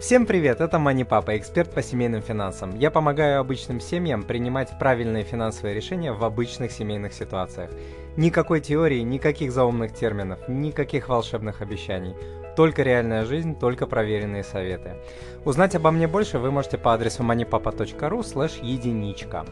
Всем привет, это Мани Папа, эксперт по семейным финансам. Я помогаю обычным семьям принимать правильные финансовые решения в обычных семейных ситуациях. Никакой теории, никаких заумных терминов, никаких волшебных обещаний. Только реальная жизнь, только проверенные советы. Узнать обо мне больше вы можете по адресу moneypapa.ru слэш единичка.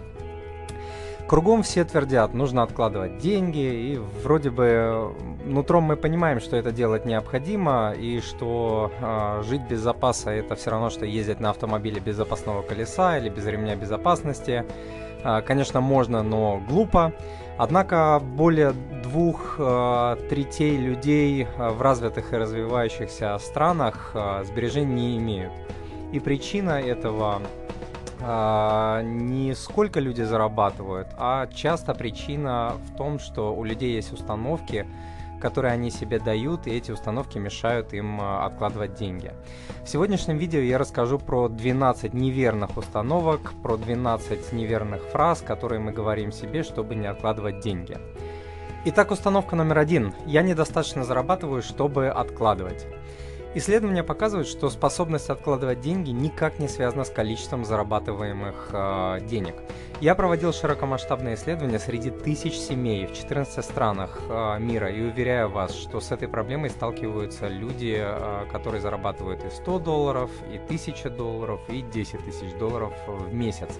Кругом все твердят, нужно откладывать деньги, и вроде бы нутром мы понимаем, что это делать необходимо, и что э, жить без запаса это все равно, что ездить на автомобиле без запасного колеса или без ремня безопасности. Э, конечно, можно, но глупо. Однако более двух э, третей людей в развитых и развивающихся странах э, сбережений не имеют. И причина этого а, не сколько люди зарабатывают, а часто причина в том, что у людей есть установки, которые они себе дают, и эти установки мешают им а, откладывать деньги. В сегодняшнем видео я расскажу про 12 неверных установок, про 12 неверных фраз, которые мы говорим себе, чтобы не откладывать деньги. Итак, установка номер один. Я недостаточно зарабатываю, чтобы откладывать. Исследования показывают, что способность откладывать деньги никак не связана с количеством зарабатываемых э, денег. Я проводил широкомасштабные исследования среди тысяч семей в 14 странах э, мира и уверяю вас, что с этой проблемой сталкиваются люди, э, которые зарабатывают и 100 долларов, и 1000 долларов, и 10 тысяч долларов в месяц.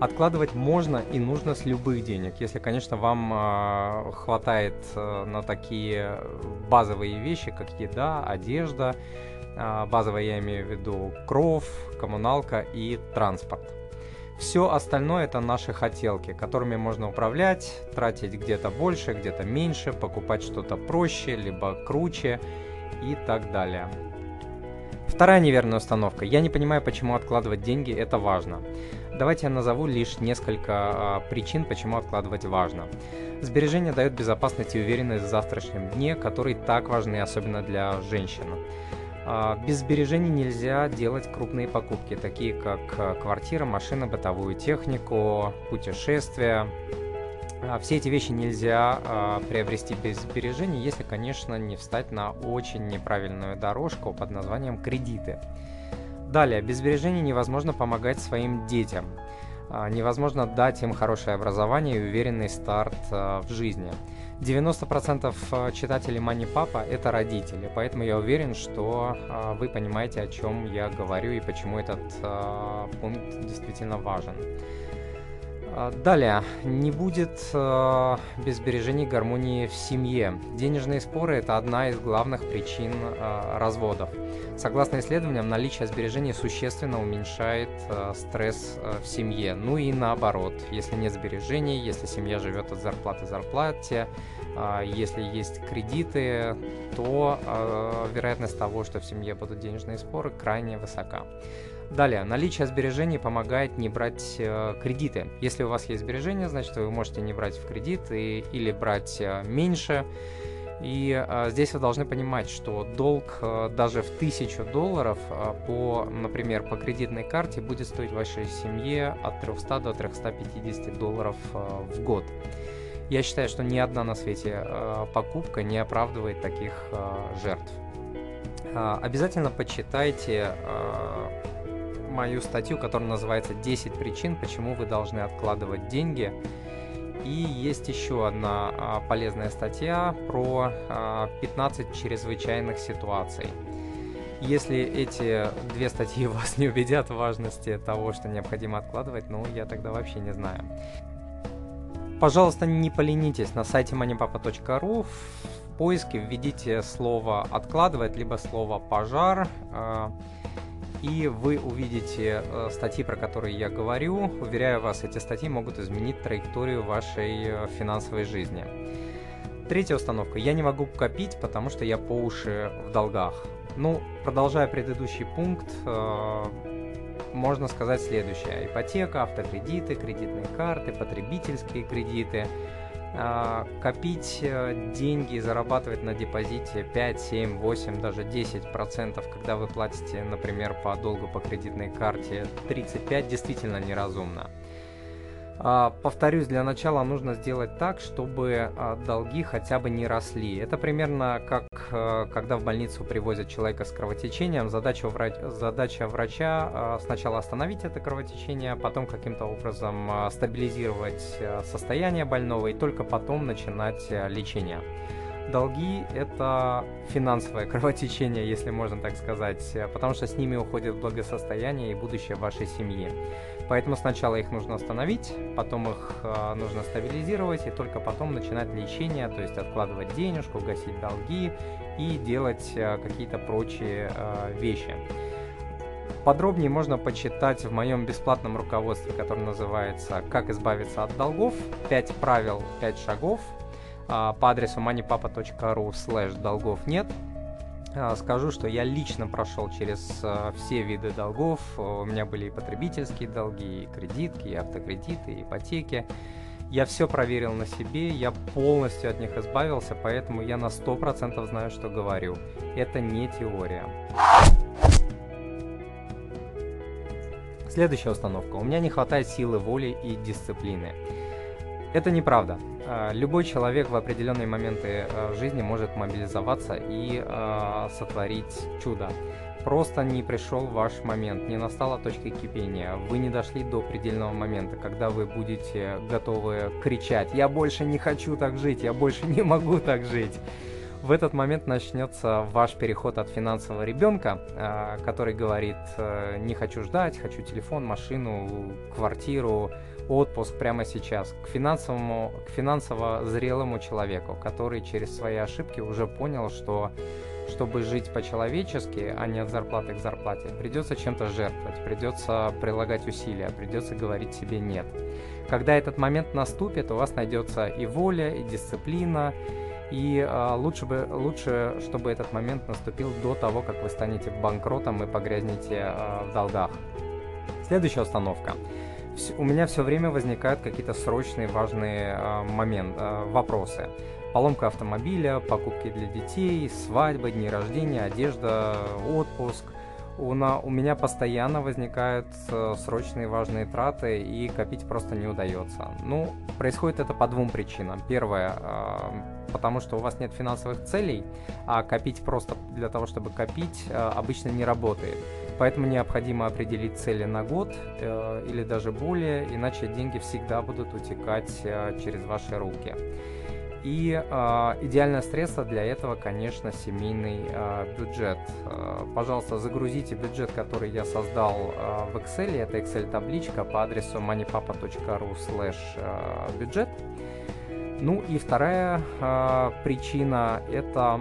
Откладывать можно и нужно с любых денег, если, конечно, вам э, хватает э, на такие базовые вещи, как еда, одежда. Э, базовые я имею в виду кров, коммуналка и транспорт. Все остальное это наши хотелки, которыми можно управлять, тратить где-то больше, где-то меньше, покупать что-то проще, либо круче и так далее. Вторая неверная установка. Я не понимаю, почему откладывать деньги это важно. Давайте я назову лишь несколько а, причин, почему откладывать важно. Сбережение дает безопасность и уверенность в завтрашнем дне, которые так важны, особенно для женщин. А, без сбережений нельзя делать крупные покупки, такие как а, квартира, машина, бытовую технику, путешествия. Все эти вещи нельзя приобрести без сбережений, если, конечно, не встать на очень неправильную дорожку под названием кредиты. Далее, без сбережений невозможно помогать своим детям. А, невозможно дать им хорошее образование и уверенный старт а, в жизни. 90% а, читателей Money Papa это родители, поэтому я уверен, что вы понимаете, о чем я говорю и почему этот пункт действительно важен. А, далее, не будет э, без сбережений гармонии в семье. Денежные споры – это одна из главных причин э, разводов. Согласно исследованиям, наличие сбережений существенно уменьшает э, стресс э, в семье. Ну и наоборот, если нет сбережений, если семья живет от зарплаты зарплате, э, если есть кредиты, то э, вероятность того, что в семье будут денежные споры, крайне высока. Далее, наличие сбережений помогает не брать э, кредиты. Если у вас есть сбережения, значит вы можете не брать в кредит и, или брать э, меньше. И э, здесь вы должны понимать, что долг э, даже в тысячу долларов э, по, например, по кредитной карте будет стоить вашей семье от 300 до 350 долларов э, в год. Я считаю, что ни одна на свете э, покупка не оправдывает таких э, жертв. Э, обязательно почитайте э, мою статью, которая называется «10 причин, почему вы должны откладывать деньги». И есть еще одна а, полезная статья про а, 15 чрезвычайных ситуаций. Если эти две статьи вас не убедят в важности того, что необходимо откладывать, ну, я тогда вообще не знаю. Пожалуйста, не поленитесь, на сайте moneypapa.ru в поиске введите слово «откладывать» либо слово «пожар», а, и вы увидите э, статьи, про которые я говорю. Уверяю вас, эти статьи могут изменить траекторию вашей э, финансовой жизни. Третья установка. Я не могу копить, потому что я по уши в долгах. Ну, продолжая предыдущий пункт, э, можно сказать следующее. Ипотека, автокредиты, кредитные карты, потребительские кредиты – копить э, деньги и зарабатывать на депозите 5, 7, 8, даже 10 процентов, когда вы платите, например, по долгу по кредитной карте 35, действительно неразумно. А, повторюсь, для начала нужно сделать так, чтобы а, долги хотя бы не росли. Это примерно как а, когда в больницу привозят человека с кровотечением. Задача, врач, задача врача сначала остановить это кровотечение, потом каким-то образом стабилизировать состояние больного и только потом начинать лечение. Долги – это финансовое кровотечение, если можно так сказать, потому что с ними уходит благосостояние и будущее вашей семьи. Поэтому сначала их нужно остановить, потом их э, нужно стабилизировать и только потом начинать лечение, то есть откладывать денежку, гасить долги и делать э, какие-то прочие э, вещи. Подробнее можно почитать в моем бесплатном руководстве, которое называется «Как избавиться от долгов. 5 правил, 5 шагов» по адресу moneypapa.ru slash долгов нет. А, скажу, что я лично прошел через а, все виды долгов. У меня были и потребительские долги, и кредитки, и автокредиты, и ипотеки. Я все проверил на себе, я полностью от них избавился, поэтому я на 100% знаю, что говорю. Это не теория. Следующая установка. У меня не хватает силы воли и дисциплины. Это неправда. А, любой человек в определенные моменты а, жизни может мобилизоваться и э, сотворить чудо. Просто не пришел ваш момент, не настала точка кипения, вы не дошли до предельного момента, когда вы будете готовы кричать «Я больше не хочу так жить, я больше не могу так жить». В этот момент начнется ваш переход от финансового ребенка, который говорит «Не хочу ждать, хочу телефон, машину, квартиру, отпуск прямо сейчас к финансовому, к финансово зрелому человеку, который через свои ошибки уже понял, что чтобы жить по-человечески, а не от зарплаты к зарплате, придется чем-то жертвовать, придется прилагать усилия, придется говорить себе «нет». Когда этот момент наступит, у вас найдется и воля, и дисциплина, и э, лучше, бы, лучше, чтобы этот момент наступил до того, как вы станете банкротом и погрязнете э, в долгах. Следующая установка у меня все время возникают какие-то срочные важные э, моменты, э, вопросы. Поломка автомобиля, покупки для детей, свадьба, дни рождения, одежда, отпуск. У, на, у меня постоянно возникают э, срочные важные траты, и копить просто не удается. Ну, происходит это по двум причинам. Первое, э, потому что у вас нет финансовых целей, а копить просто для того, чтобы копить, э, обычно не работает. Поэтому необходимо определить цели на год э, или даже более, иначе деньги всегда будут утекать э, через ваши руки. И э, идеальное средство для этого, конечно, семейный э, бюджет. Э, пожалуйста, загрузите бюджет, который я создал э, в Excel. Это Excel-табличка по адресу moneypapa.ru slash бюджет. Ну и вторая э, причина – это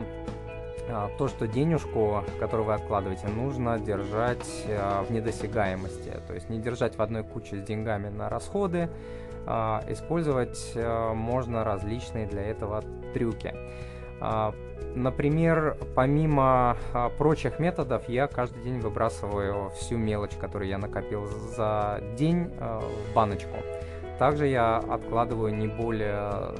то, что денежку, которую вы откладываете, нужно держать а, в недосягаемости. То есть не держать в одной куче с деньгами на расходы, а использовать можно различные для этого трюки. Например, помимо прочих методов, я каждый день выбрасываю всю мелочь, которую я накопил за день в баночку. Также я откладываю не более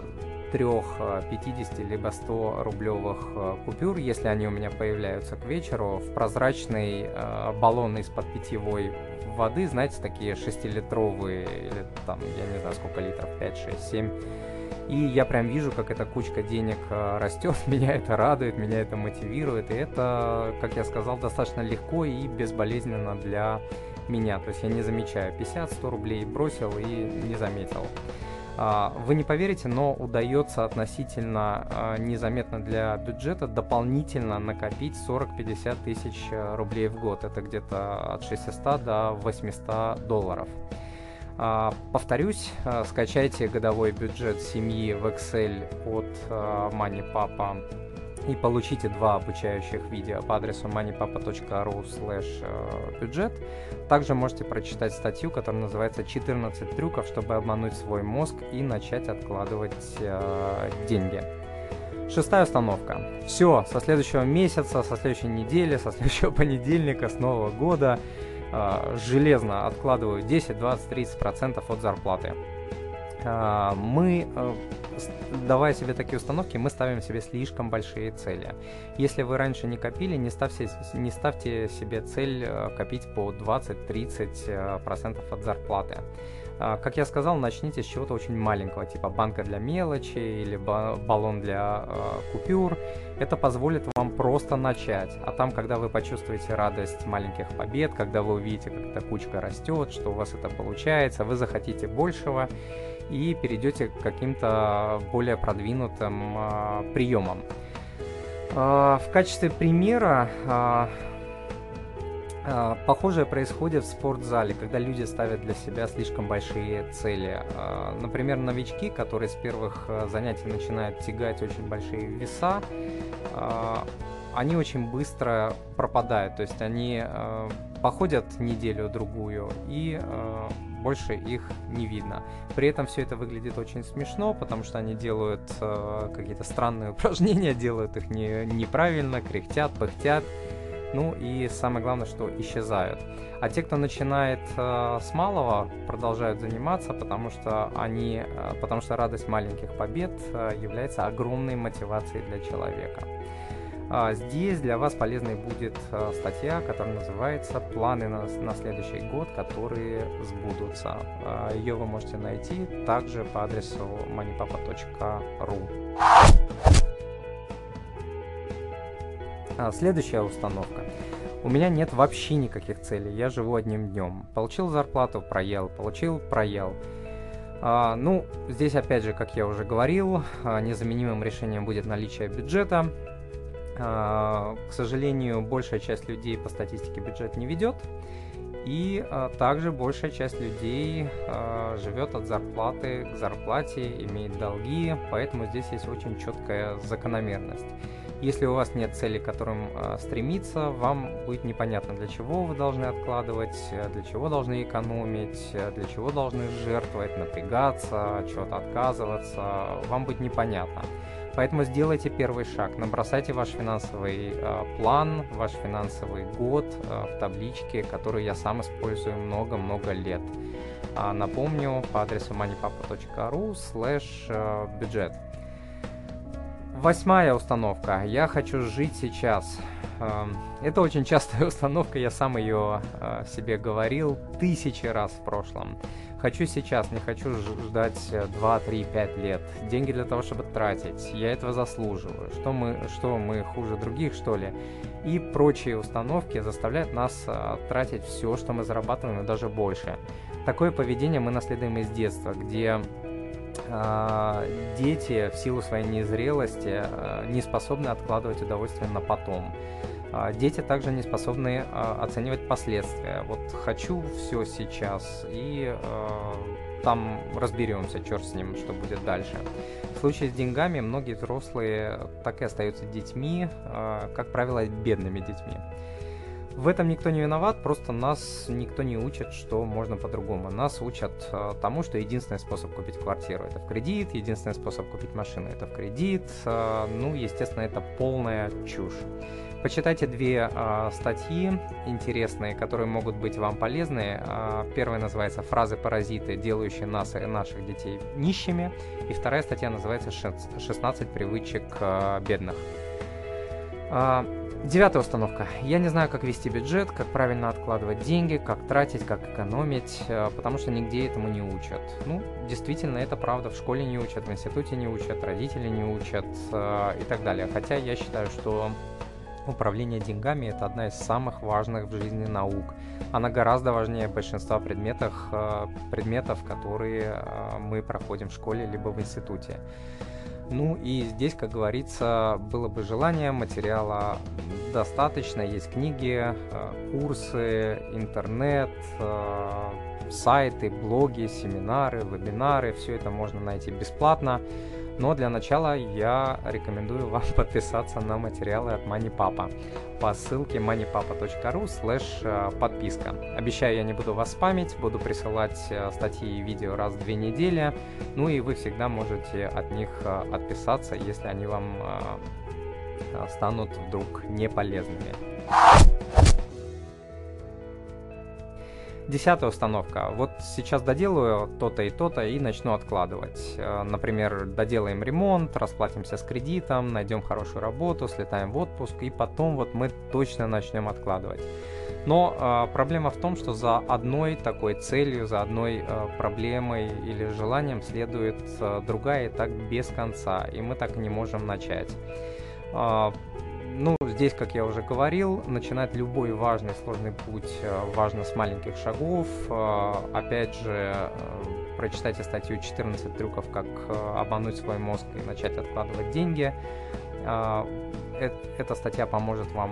трех 50 э, либо 100 рублевых э, купюр, если они у меня появляются к вечеру, в прозрачный э, баллон из-под питьевой воды, знаете, такие 6-литровые, или там, я не знаю, сколько литров, 5, 6, 7. И я прям вижу, как эта кучка денег растет, меня это радует, меня это мотивирует, и это, как я сказал, достаточно легко и безболезненно для меня. То есть я не замечаю, 50-100 рублей бросил и не заметил. А, вы не поверите, но удается относительно а, незаметно для бюджета дополнительно накопить 40-50 тысяч э, рублей в год. Это где-то от 600 до 800 долларов. А, повторюсь, э, скачайте годовой бюджет семьи в Excel от э, MoneyPapa и получите два обучающих видео по адресу moneypapa.ru slash бюджет. Также можете прочитать статью, которая называется «14 трюков, чтобы обмануть свой мозг и начать откладывать э, деньги». Шестая установка. Все, со следующего месяца, со следующей недели, со следующего понедельника, с Нового года э, железно откладываю 10, 20, 30 процентов от зарплаты. Э, мы э, давая себе такие установки, мы ставим себе слишком большие цели. Если вы раньше не копили, не ставьте, не ставьте себе цель э, копить по 20-30% от зарплаты. А, как я сказал, начните с чего-то очень маленького, типа банка для мелочи или баллон для э, купюр. Это позволит вам просто начать. А там, когда вы почувствуете радость маленьких побед, когда вы увидите, как эта кучка растет, что у вас это получается, вы захотите большего и перейдете к каким-то более продвинутым э, приемам. Э, в качестве примера э, а, похожее происходит в спортзале, когда люди ставят для себя слишком большие цели. А, например, новички, которые с первых а, занятий начинают тягать очень большие веса, они очень быстро пропадают. То есть они походят неделю-другую и больше их не видно. При этом все это выглядит очень смешно, потому что они делают какие-то странные упражнения, делают их не, неправильно, кряхтят, пыхтят ну и самое главное, что исчезают. А те, кто начинает э, с малого, продолжают заниматься, потому что они, э, потому что радость маленьких побед э, является огромной мотивацией для человека. А здесь для вас полезной будет э, статья, которая называется «Планы на, на следующий год, которые сбудутся». Э, ее вы можете найти также по адресу moneypapa.ru. А, следующая установка. У меня нет вообще никаких целей, я живу одним днем. Получил зарплату, проел, получил, проел. А, ну, здесь опять же, как я уже говорил, а, незаменимым решением будет наличие бюджета. А, к сожалению, большая часть людей по статистике бюджет не ведет. И а, также большая часть людей а, живет от зарплаты к зарплате, имеет долги, поэтому здесь есть очень четкая закономерность. Если у вас нет цели, к которым э, стремиться, вам будет непонятно, для чего вы должны откладывать, для чего должны экономить, для чего должны жертвовать, напрягаться, чего-то отказываться. Вам будет непонятно. Поэтому сделайте первый шаг, набросайте ваш финансовый э, план, ваш финансовый год э, в табличке, которую я сам использую много-много лет. А, напомню, по адресу moneypapa.ru slash бюджет. Восьмая установка. Я хочу жить сейчас. Это очень частая установка, я сам ее себе говорил тысячи раз в прошлом. Хочу сейчас, не хочу ждать 2, 3, 5 лет. Деньги для того, чтобы тратить. Я этого заслуживаю. Что мы, что мы хуже других, что ли? И прочие установки заставляют нас э, тратить все, что мы зарабатываем, и даже больше. Такое поведение мы наследуем из детства, где дети в силу своей незрелости а, не способны откладывать удовольствие на потом. А, дети также не способны оценивать последствия. Вот хочу все сейчас и там разберемся, черт с ним, что будет дальше. В случае с деньгами многие взрослые так и остаются детьми, как правило, бедными детьми. В этом никто не виноват, просто нас никто не учит, что можно по-другому. Нас учат э, тому, что единственный способ купить квартиру это в кредит, единственный способ купить машину это в кредит. Э, ну, естественно, это полная чушь. Почитайте две э, статьи интересные, которые могут быть вам полезны. Первая называется «Фразы паразиты, делающие нас и наших детей нищими». И вторая статья называется «16 привычек бедных». Девятая установка. Я не знаю, как вести бюджет, как правильно откладывать деньги, как тратить, как экономить, э, потому что нигде этому не учат. Ну, действительно, это правда. В школе не учат, в институте не учат, родители не учат э, и так далее. Хотя я считаю, что управление деньгами это одна из самых важных в жизни наук. Она гораздо важнее большинства предметов, э, предметов, которые мы проходим в школе либо в институте. Ну и здесь, как говорится, было бы желание, материала достаточно, есть книги, э, курсы, интернет, э, сайты, блоги, семинары, вебинары, все это можно найти бесплатно. Но для начала я рекомендую вам подписаться на материалы от MoneyPapa по ссылке moneypapa.ru слэш э, подписка. Обещаю, я не буду вас спамить, буду присылать э, статьи и видео раз в две недели, ну и вы всегда можете от них э, отписаться, если они вам станут вдруг не Десятая установка. Вот сейчас доделаю то-то и то-то и начну откладывать. Э, например, доделаем ремонт, расплатимся с кредитом, найдем хорошую работу, слетаем в отпуск, и потом вот мы точно начнем откладывать. Но э, проблема в том, что за одной такой целью, за одной э, проблемой или желанием следует э, другая и так без конца, и мы так не можем начать. Э, ну, здесь, как я уже говорил, начинать любой важный, сложный путь э, важно с маленьких шагов. Э, опять же, э, прочитайте статью «14 трюков, как обмануть свой мозг и начать откладывать деньги» эта статья поможет вам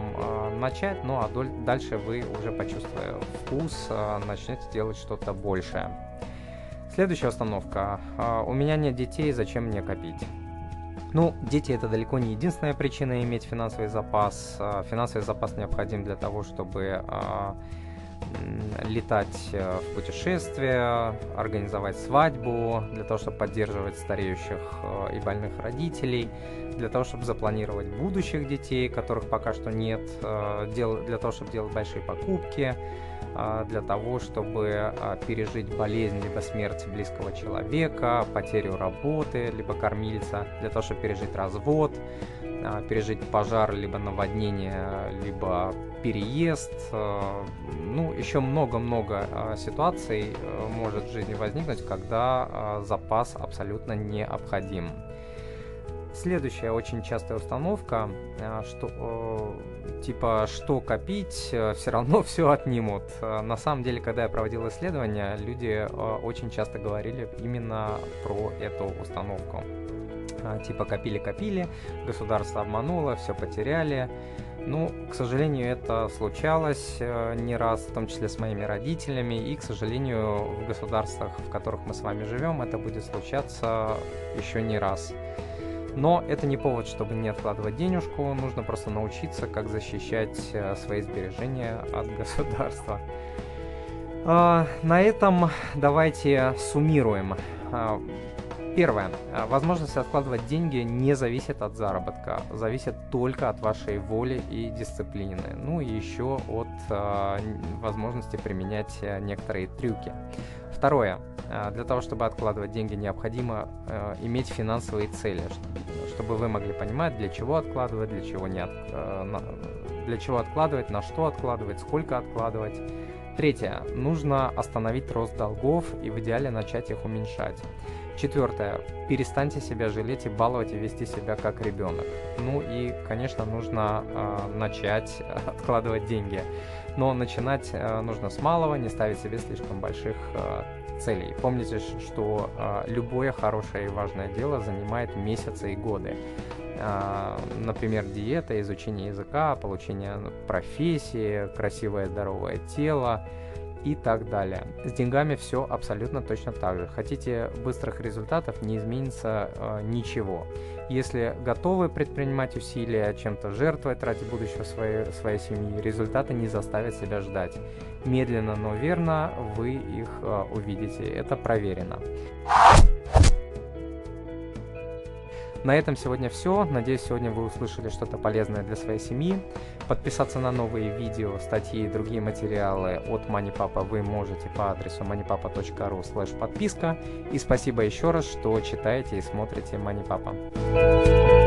начать, ну а дальше вы уже почувствуя вкус, начнете делать что-то большее. Следующая установка. У меня нет детей, зачем мне копить? Ну, дети это далеко не единственная причина иметь финансовый запас. Э, финансовый запас необходим для того, чтобы э, летать э, в путешествия, организовать свадьбу, для того, чтобы поддерживать стареющих э, и больных родителей, для того, чтобы запланировать будущих детей, которых пока что нет, э, для того, чтобы делать большие покупки, для того, чтобы пережить болезнь либо смерть близкого человека, потерю работы, либо кормильца, для того, чтобы пережить развод, пережить пожар, либо наводнение, либо переезд, э, ну, еще много-много э, ситуаций э, может в жизни возникнуть, когда запас абсолютно необходим. Следующая очень частая установка, что типа что копить, все равно все отнимут. На самом деле, когда я проводил исследования, люди очень часто говорили именно про эту установку. Типа копили-копили, государство обмануло, все потеряли. Ну, к сожалению, это случалось э, не раз, в том числе с моими родителями, и, к сожалению, в государствах, в которых мы с вами живем, это будет случаться еще не раз. Но это не повод, чтобы не откладывать денежку, нужно просто научиться, как защищать э, свои сбережения от государства. А, на этом давайте суммируем. Первое. А, возможность откладывать деньги не зависит от заработка, зависит только от вашей воли и дисциплины. Ну и еще от э, возможности применять э, некоторые трюки. Второе. А, для того, чтобы откладывать деньги, необходимо э, иметь финансовые цели, чтобы вы могли понимать, для чего откладывать, для чего не от, э, для чего откладывать, на что откладывать, сколько откладывать. Третье. Нужно остановить рост долгов и в идеале начать их уменьшать. Четвертое. Перестаньте себя жалеть и баловать и вести себя как ребенок. Ну и, конечно, нужно э, начать откладывать деньги. Но начинать э, нужно с малого, не ставить себе слишком больших э, целей. Помните, что э, любое хорошее и важное дело занимает месяцы и годы. Э, например, диета, изучение языка, получение профессии, красивое здоровое тело – и так далее. С деньгами все абсолютно точно так же. Хотите быстрых результатов, не изменится э, ничего. Если готовы предпринимать усилия, чем-то жертвовать ради будущего своей, своей семьи, результаты не заставят себя ждать. Медленно, но верно вы их э, увидите. Это проверено. На этом сегодня все. Надеюсь, сегодня вы услышали что-то полезное для своей семьи. Подписаться на новые видео, статьи и другие материалы от MoneyPapa вы можете по адресу moneypapa.ru подписка. И спасибо еще раз, что читаете и смотрите MoneyPapa.